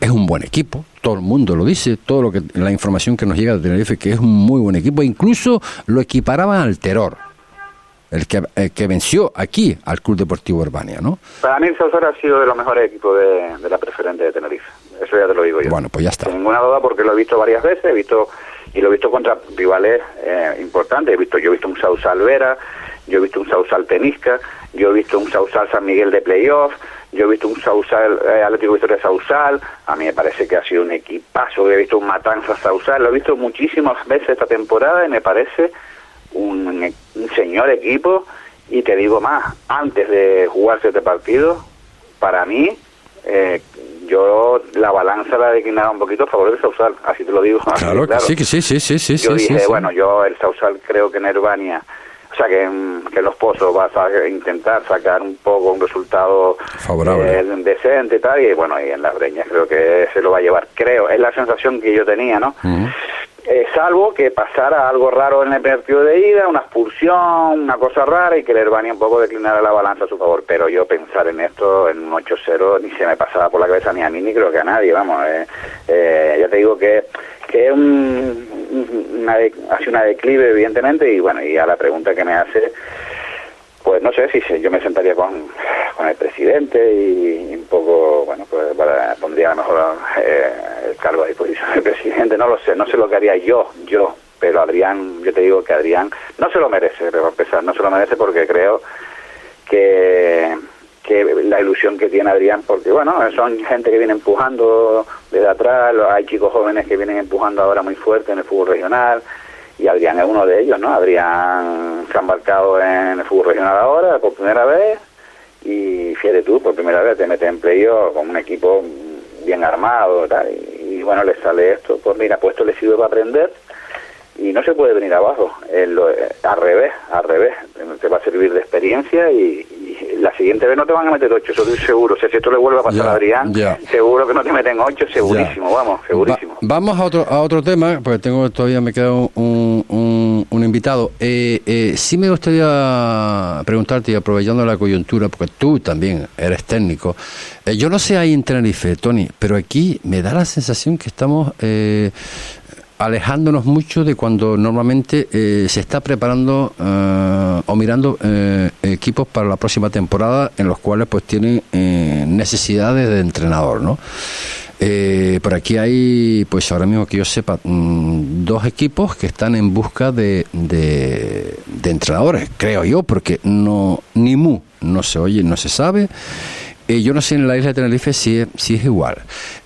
es un buen equipo todo el mundo lo dice, todo lo que la información que nos llega de Tenerife que es un muy buen equipo, incluso lo equiparaban al Terror, el que, que venció aquí al Club Deportivo Urbania, ¿no?
Para mí el Sausar ha sido de los mejores equipos de, la preferente de Tenerife, eso ya te lo digo yo.
Bueno, pues ya está.
Sin ninguna duda porque lo he visto varias veces, he visto y lo he visto contra rivales eh, importantes, he visto yo he visto un Sausal Vera, yo he visto un Sausal Tenisca, yo he visto un Sausal San Miguel de playoff, yo he visto un Sausal, eh, Atlético Victoria Sausal, a mí me parece que ha sido un equipazo, he visto un Matanza Sausal, lo he visto muchísimas veces esta temporada y me parece un, señor equipo y te digo más, antes de jugarse este partido, para mí, eh, yo la balanza la declinaba un poquito a favor del Sausal, así te lo digo.
Claro, sí, sí, sí, sí, sí.
Yo
dije,
bueno, yo el Sausal creo que en Herbania o sea que, que en los pozos vas a intentar sacar un poco un resultado
favorable
eh, decente y tal y bueno y en las breñas creo que se lo va a llevar creo es la sensación que yo tenía no eh, salvo que pasara algo raro en el partido de ida una expulsión una cosa rara y que el Herbania un poco declinara la balanza a su favor. Pero yo pensar en esto en un 8-0 ni se me pasaba por la cabeza ni a mí ni creo que a nadie vamos eh, eh ya te digo que que un, una, hace una declive evidentemente y bueno y a la pregunta que me hace pues no sé si yo me sentaría con, con el presidente y, un poco bueno pues para, pondría a lo mejor eh, el cargo a disposición del presidente. No lo sé no sé lo que haría yo yo pero Adrián yo te digo que Adrián no se lo merece pero a no se lo merece porque creo que que la ilusión que tiene Adrián, porque bueno, son gente que viene empujando desde atrás, hay chicos jóvenes que vienen empujando ahora muy fuerte en el fútbol regional, y Adrián es uno de ellos, ¿no? Adrián se ha embarcado en el fútbol regional ahora por primera vez, y fíjate tú, por primera vez te metes en playoff con un equipo bien armado tal, y, y, bueno, le sale esto, pues mira, pues esto le sirve para aprender, y no se puede venir abajo, al revés, al revés, te va a servir de experiencia y, la siguiente vez no te van a meter ocho, eso estoy seguro. O sea, si esto le vuelve a pasar a Adrián, seguro que no te meten ocho, segurísimo, vamos, segurísimo.
vamos a otro, a otro tema, porque tengo todavía me queda un, un, invitado. Eh, eh, sí me gustaría preguntarte, y aprovechando la coyuntura, porque tú también eres técnico, eh, yo no sé ahí en Tenerife, Tony, pero aquí me da la sensación que estamos... Eh, alejándonos mucho de cuando normalmente eh, se está preparando eh, o mirando eh, equipos para la próxima temporada en los cuales pues tienen necesidades de entrenador, ¿no? por aquí hay, pues ahora mismo que yo sepa, mm, dos equipos que están en busca de, de, de entrenadores, creo yo, porque no ni mu no se oye, no se sabe eh, yo no sé en la isla de Tenerife si es, si es igual.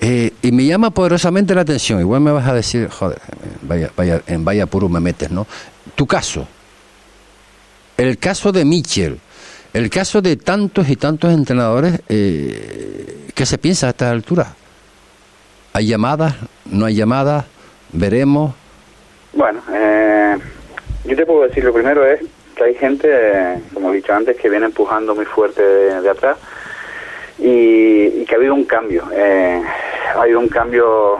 Eh, y me llama poderosamente la atención. Igual me vas a decir, joder, vaya, vaya, en vaya puro me metes, ¿no? Tu caso. el caso de Mitchell, el caso de tantos y tantos entrenadores, eh, ¿qué se piensa a estas alturas? ¿Hay llamadas? ¿No hay llamadas? ¿Veremos?
Bueno, eh, yo te puedo decir, lo primero es que hay gente, eh, como he dicho antes, que viene empujando muy fuerte de, atrás y, que ha habido un cambio. Eh, ha habido un cambio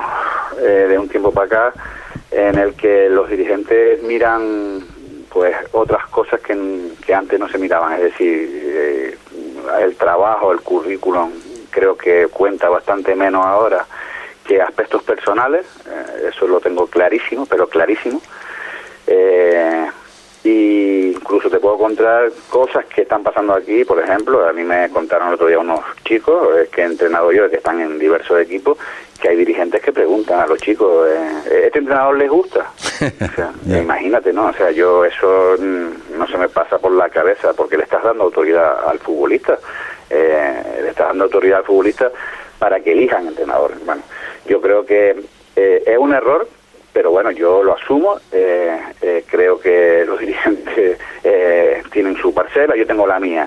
eh, de un tiempo para acá en el que los dirigentes miran pues otras cosas que, que antes no se miraban, es decir, el trabajo, el currículum, creo que cuenta bastante menos ahora que aspectos personales, eso lo tengo clarísimo, pero clarísimo. Eh, y incluso te puedo contar cosas que están pasando aquí, por ejemplo, a mí me contaron el otro día unos chicos eh, que he entrenado yo, que están en diversos equipos, que hay dirigentes que preguntan a los chicos, eh, ¿este entrenador les gusta? O sea, imagínate, ¿no? O sea, yo eso mm, no se me pasa por la cabeza porque le estás dando autoridad al futbolista, eh, le estás dando autoridad al futbolista para que elijan entrenador. Bueno, yo creo que es un error pero bueno, yo lo asumo, eh, eh, creo que los dirigentes eh, tienen su parcela, yo tengo la mía,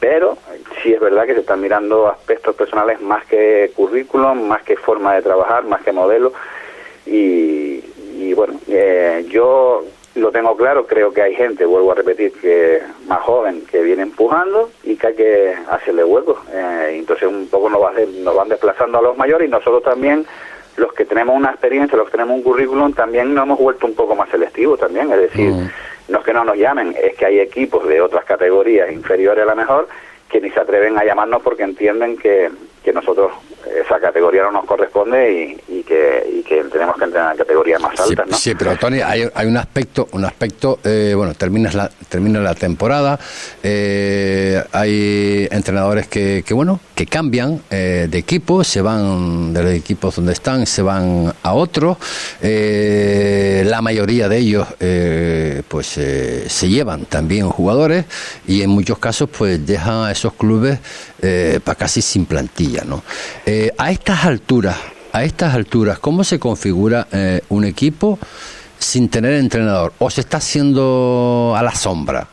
pero sí es verdad que se están mirando aspectos personales más que currículum, más que forma de trabajar, más que modelo, y, y bueno, yo lo tengo claro, creo que hay gente, vuelvo a repetir, que más joven que viene empujando y que hay que hacerle hueco. entonces un poco nos, nos van desplazando a los mayores y nosotros también los que tenemos una experiencia, los que tenemos un currículum, también nos hemos vuelto un poco más selectivos también, es decir, mm. no es que no nos llamen, es que hay equipos de otras categorías inferiores a la mejor que ni se atreven a llamarnos porque entienden que, que nosotros esa categoría no nos corresponde y, que, tenemos que entrar en categorías más altas,
sí,
¿no?
Sí, pero Tony, hay, hay un aspecto, un aspecto, eh, bueno, terminas la, termina la temporada, eh, hay entrenadores que, que, bueno, que cambian eh, de equipo, se van de los equipos donde están, se van a otros, la mayoría de ellos, pues, se llevan también jugadores y en muchos casos, pues, dejan a esos clubes para casi sin plantilla, ¿no? Eh, a estas alturas, a estas alturas, ¿cómo se configura eh, un equipo sin tener entrenador? ¿O se está haciendo a la sombra?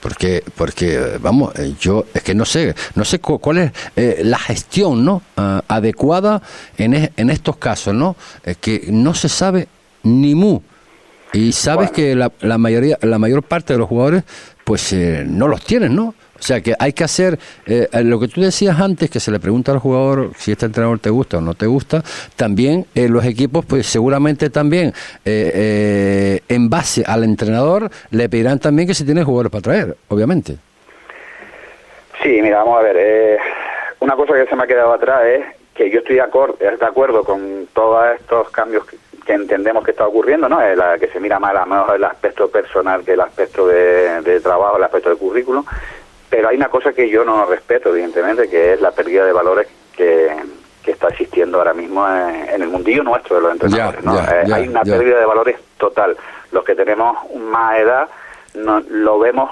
Porque, porque vamos, eh, yo es que no sé, no sé cuál es la gestión, ¿no? Ah, adecuada en, en estos casos, ¿no? que no se sabe ni mu. Y sabes que la, la, mayoría, la mayor parte de los jugadores, pues no los tienen, ¿no? O sea que hay que hacer eh, lo que tú decías antes, que se le pregunta al jugador si este entrenador te gusta o no te gusta. También eh, los equipos, pues seguramente también eh, en base al entrenador le pedirán también que se tiene jugadores para traer, obviamente.
Sí, mira, vamos a ver. una cosa que se me ha quedado atrás es que yo estoy de, acuerdo con todos estos cambios que, entendemos que está ocurriendo, ¿no? La que se mira más a mejor el aspecto personal que el aspecto de, de trabajo, el aspecto de currículum pero hay una cosa que yo no respeto, evidentemente, que es la pérdida de valores que, está existiendo ahora mismo en, el mundillo nuestro de los entrenadores. Eh, hay una pérdida de valores total. Los que tenemos más edad no, lo vemos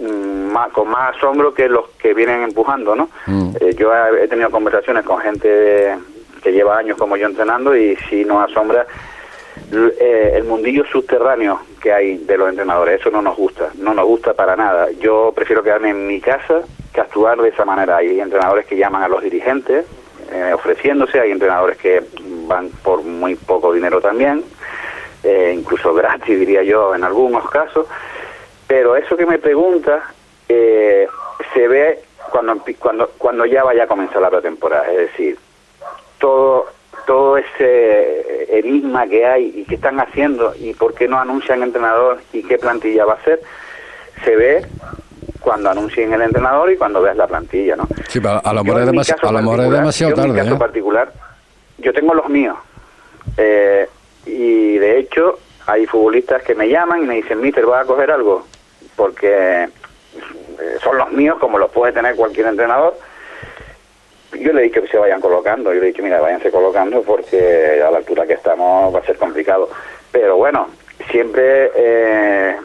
mm, más, con más asombro que los que vienen empujando, ¿no? Mm. Eh, yo he, tenido conversaciones con gente que lleva años como yo entrenando y si nos asombra eh, el mundillo subterráneo que hay de los entrenadores. Eso no nos gusta, no nos gusta para nada. Yo prefiero quedarme en mi casa que actuar de esa manera. Hay entrenadores que llaman a los dirigentes eh, ofreciéndose, hay entrenadores que van por muy poco dinero también, eh, incluso gratis diría yo en algunos casos. Pero eso que me pregunta se ve cuando, cuando, cuando ya vaya a comenzar la pretemporada. Es decir, todo todo ese enigma que hay y que están haciendo y por qué no anuncian entrenador y qué plantilla va a ser, se ve cuando anuncien el entrenador y cuando veas la plantilla, ¿no?
Sí, a lo mejor es, demasiado tarde.
En mi caso
¿eh?
particular, yo tengo los míos. Eh, y de hecho, hay futbolistas que me llaman y me dicen, Mister, ¿vas a coger algo? Porque eh, son los míos, como los puede tener cualquier entrenador yo le he dicho que se vayan colocando, yo le he dicho, mira, váyanse colocando porque a la altura que estamos va a ser complicado. Pero bueno, siempre eh,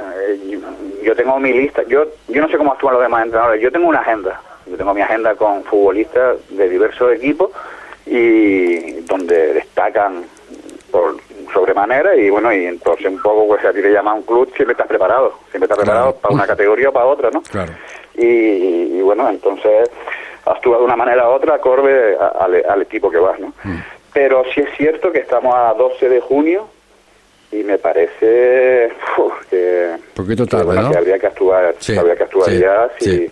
eh, yo tengo mi lista, yo, yo no sé cómo actúan los demás entrenadores, yo tengo una agenda, yo tengo mi agenda con futbolistas de diversos equipos y donde destacan por sobremanera y bueno, y entonces un poco pues a ti te llama un club siempre estás preparado, siempre estás preparado para una categoría o para otra, ¿no?
Claro.
Y, y bueno, entonces actúa de una manera u otra acorde al, al equipo que vas, ¿no?
Mm.
Pero sí es cierto que estamos a 12 de junio y me parece uf, que,
Poquito tarde,
bueno,
¿no?
que habría que actuar,
Sí,
habría que actuar
sí,
ya si,
sí.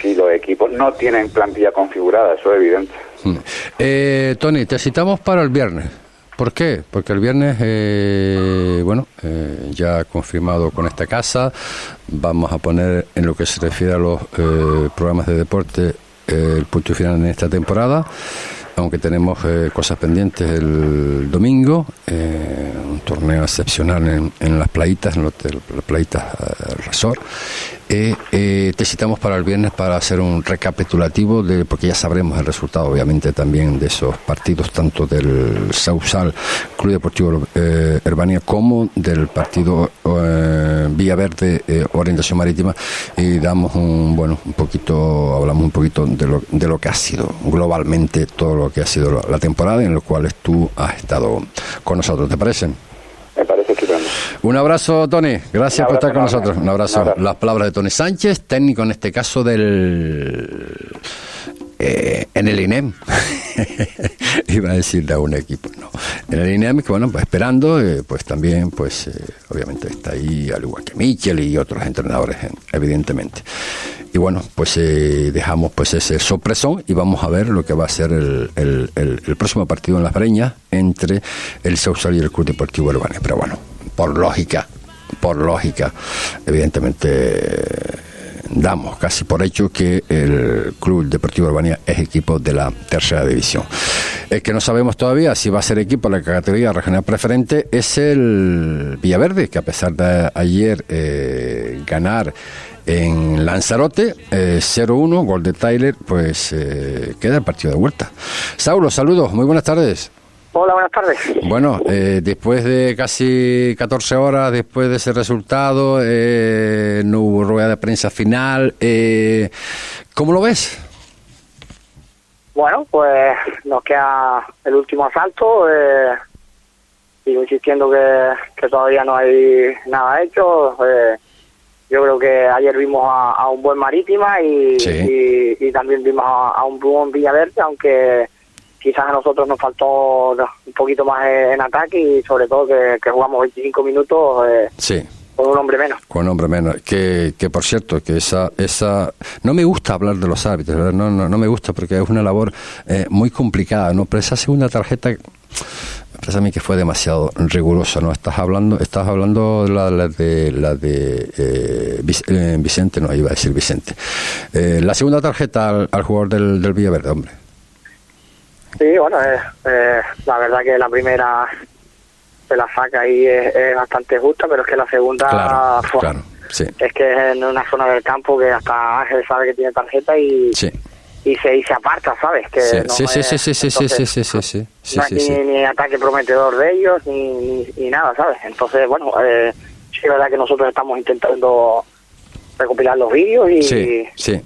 si los equipos no tienen plantilla configurada, eso es evidente.
Mm. Eh, Tony, te citamos para el viernes. ¿Por qué? Porque el viernes, eh, bueno, eh, ya confirmado con esta casa, vamos a poner en lo que se refiere a los eh, programas de deporte el punto final en esta temporada, aunque tenemos eh, cosas pendientes el domingo, eh, un torneo excepcional en, en las playitas, en el hotel, las playitas eh, resort. Eh, te citamos para el viernes para hacer un recapitulativo de porque ya sabremos el resultado obviamente también de esos partidos tanto del Sausal Club Deportivo Herbania como del partido Villaverde eh, Orientación Marítima y damos un bueno un poquito hablamos un poquito de lo, de lo que ha sido globalmente todo lo que ha sido la, la temporada en lo cual tú has estado con nosotros ¿te parece?
Me parece estupendo.
Un abrazo, Tony. Gracias por estar con nosotros.
enorme.
Un abrazo.
Un abrazo.
Las palabras de Tony Sánchez, técnico en este caso del. eh, en el INEM. Iba a decir de un equipo, no. En el INEM, que bueno, pues esperando, eh, pues también, pues eh, obviamente está ahí, al igual que Michel y otros entrenadores, eh, evidentemente. Y bueno, pues eh, dejamos pues ese sorpresón y vamos a ver lo que va a ser el, el- próximo partido en Las Breñas entre el Sausal y el Club Deportivo Urbano. Pero bueno, por lógica, por lógica, evidentemente damos casi por hecho que el Club Deportivo Urbania es equipo de la tercera división. El que no sabemos todavía si va a ser equipo de la categoría regional preferente es el Villaverde, que a pesar de ayer eh, ganar en Lanzarote, eh, 0-1, gol de Tyler, pues eh, queda el partido de vuelta. Saulo, saludos, muy buenas tardes.
Hola, buenas tardes.
Bueno, eh, después de casi 14 horas después de ese resultado, eh, no hubo rueda de prensa final. Eh, ¿Cómo lo ves?
Bueno, pues nos queda el último asalto. Eh, sigo insistiendo que, que todavía no hay nada hecho. Eh, yo creo que ayer vimos a, a un buen Marítima y,
Sí.
y, y también vimos a, a un buen Villaverde, aunque quizás a nosotros nos faltó un poquito más en ataque y sobre todo que, que jugamos 25 minutos eh,
Sí.
con un hombre menos.
Con hombre menos. Que, que por cierto, que esa, esa. No me gusta hablar de los árbitros, ¿verdad? no, no, no me gusta porque es una labor eh, muy complicada, ¿no? Pero esa segunda tarjeta. Parece a mí que fue demasiado rigurosa, ¿no? Estás hablando, estás hablando de la, la de la de eh, eh, Vicente, no iba a decir Vicente. Eh, la segunda tarjeta al, al jugador del, del Villaverde, hombre.
Sí, bueno, eh, eh, la verdad que la primera se la saca y es, es bastante justa, pero es que la segunda
claro, sí,
es que es en una zona del campo que hasta Ángel sabe que tiene tarjeta y,
sí.
Y, se, y se aparta, ¿sabes? Que
Sí,
no
sí, sí,
es-
sí, sí, sí, sí,
entonces,
sí, sí, sí, sí,
no
sí,
hay
sí.
ni, ni ataque prometedor de ellos ni, ni, ni nada, ¿sabes? Entonces, bueno, eh, sí es verdad que nosotros estamos intentando recopilar los vídeos y,
Sí, sí,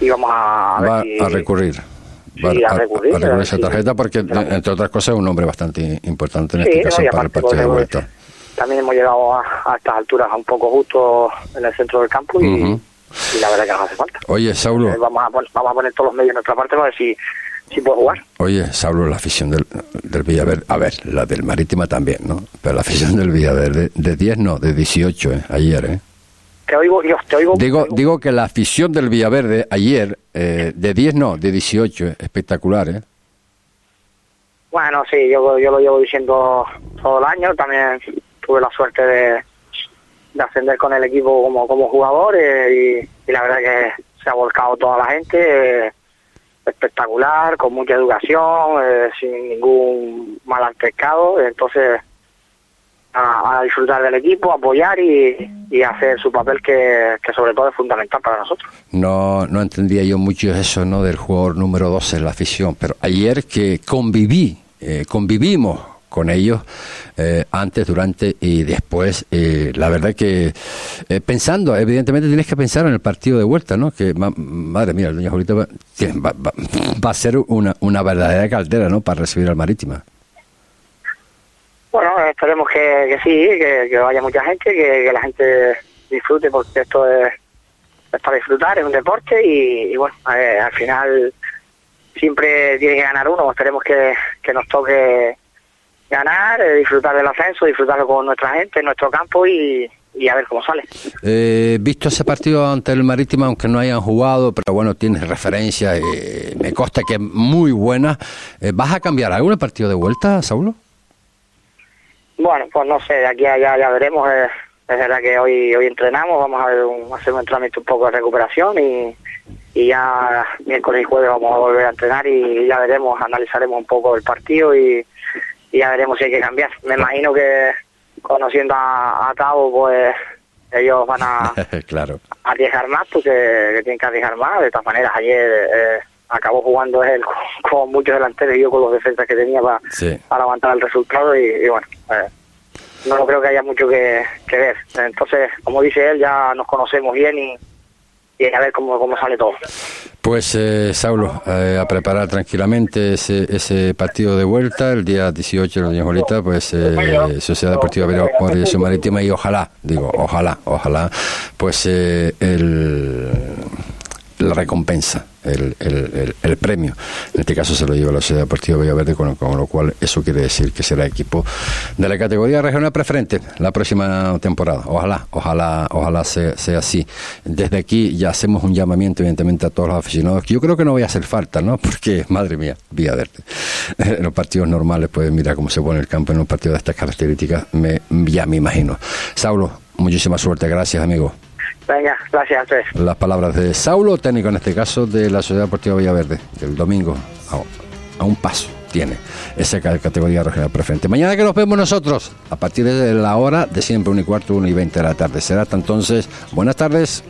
y, vamos a, ver
va
si-
a recurrir. Va
Sí, a recurrir, a ver
esa tarjeta porque, entre otras cosas, es un nombre bastante importante en este caso para el partido de vuelta.
también hemos llegado a, a estas alturas un poco justo en el centro del campo y. y la verdad que nos hace falta.
Oye, Saulo,
Eh, vamos, a pon- vamos a poner todos los medios en nuestra parte para ver si, si puede jugar.
oye, Saulo, la afición del, del Villaverde, a ver, la del Marítima también, ¿no? Pero la afición del Villaverde, de 10 no, de 18, ¿eh? ayer, ¿eh?
Te oigo, Dios, te oigo.
Digo,
te oigo.
digo que la afición del Villaverde ayer, eh, de 10 no, de 18, ¿eh? espectacular, ¿eh?
Bueno, sí, yo, yo lo llevo diciendo todo el año. También tuve la suerte de, de ascender con el equipo como, como jugador eh, y, y la verdad que se ha volcado toda la gente. eh, espectacular, con mucha educación, eh, sin ningún mal altercado. Entonces, a, a disfrutar del equipo, apoyar y, y hacer su papel que, que sobre todo es fundamental para nosotros.
No, no entendía yo mucho eso ¿no? del jugador número 12 en la afición, pero ayer que conviví, eh, convivimos con ellos eh, antes, durante y después, eh, la verdad que eh, pensando, evidentemente tienes que pensar en el partido de vuelta, ¿no? Que ma- madre mía, el doña Julita va, va- va- va a ser una, una verdadera caldera, ¿no? Para recibir al Marítima.
Bueno, esperemos que, que sí, que, que vaya mucha gente, que, la gente disfrute, porque esto es, es para disfrutar, es un deporte y, y bueno, eh, al final siempre tiene que ganar uno. Esperemos que, que nos toque ganar, eh, disfrutar del ascenso, disfrutarlo con nuestra gente en nuestro campo y, y a ver cómo sale.
Eh, visto ese partido ante el Marítimo, aunque no hayan jugado, pero bueno, tienes referencia, eh, me consta que es muy buena. Eh, ¿Vas a cambiar el partido de vuelta, Saulo?
Bueno, pues no sé, de aquí a allá ya veremos. eh, es verdad que hoy hoy entrenamos, vamos a ver un- hacer un entrenamiento un poco de recuperación y, y ya miércoles y jueves vamos a volver a entrenar y ya veremos, analizaremos un poco el partido y, y ya veremos si hay que cambiar. Me imagino que conociendo a, a Tavo, pues ellos van a
claro.
arriesgar más porque que tienen que arriesgar más. De todas maneras, ayer eh, acabó jugando él con, con muchos delanteros y yo con los defensas que tenía para
Sí.
para aguantar el resultado y, y bueno, eh, no creo que haya mucho que, que ver. Entonces, como dice él, ya nos conocemos bien y, y a ver cómo, cómo sale todo.
Pues, eh, Saulo, eh, a preparar tranquilamente ese, ese partido de vuelta. El día 18 de la Ñejolita, pues eh, Sociedad Deportiva Morilesia Marítima y ojalá, digo, ojalá, ojalá, pues eh, el, la recompensa, el, el, el- premio, en este caso se lo lleva la Sociedad Deportiva Villaverde, con, con lo cual eso quiere decir que será equipo de la categoría regional preferente la próxima temporada. Ojalá, ojalá, ojalá sea, sea así. Desde aquí ya hacemos un llamamiento, evidentemente, a todos los aficionados, que yo creo que no voy a hacer falta, ¿no? Porque, madre mía, Villaverde, en los partidos normales, pues mira cómo se pone el campo en un partido de estas características, me, ya me imagino. Saulo, muchísima suerte, gracias, amigo.
Venga, gracias a ustedes.
Las palabras de Saulo, técnico en este caso de la Sociedad Deportiva Villaverde, que el domingo a, un paso tiene esa ca- categoría regional preferente. Mañana que nos vemos nosotros, a partir de la hora de siempre, 1 y cuarto, 1 y 20 de la tarde. Será hasta entonces, buenas tardes.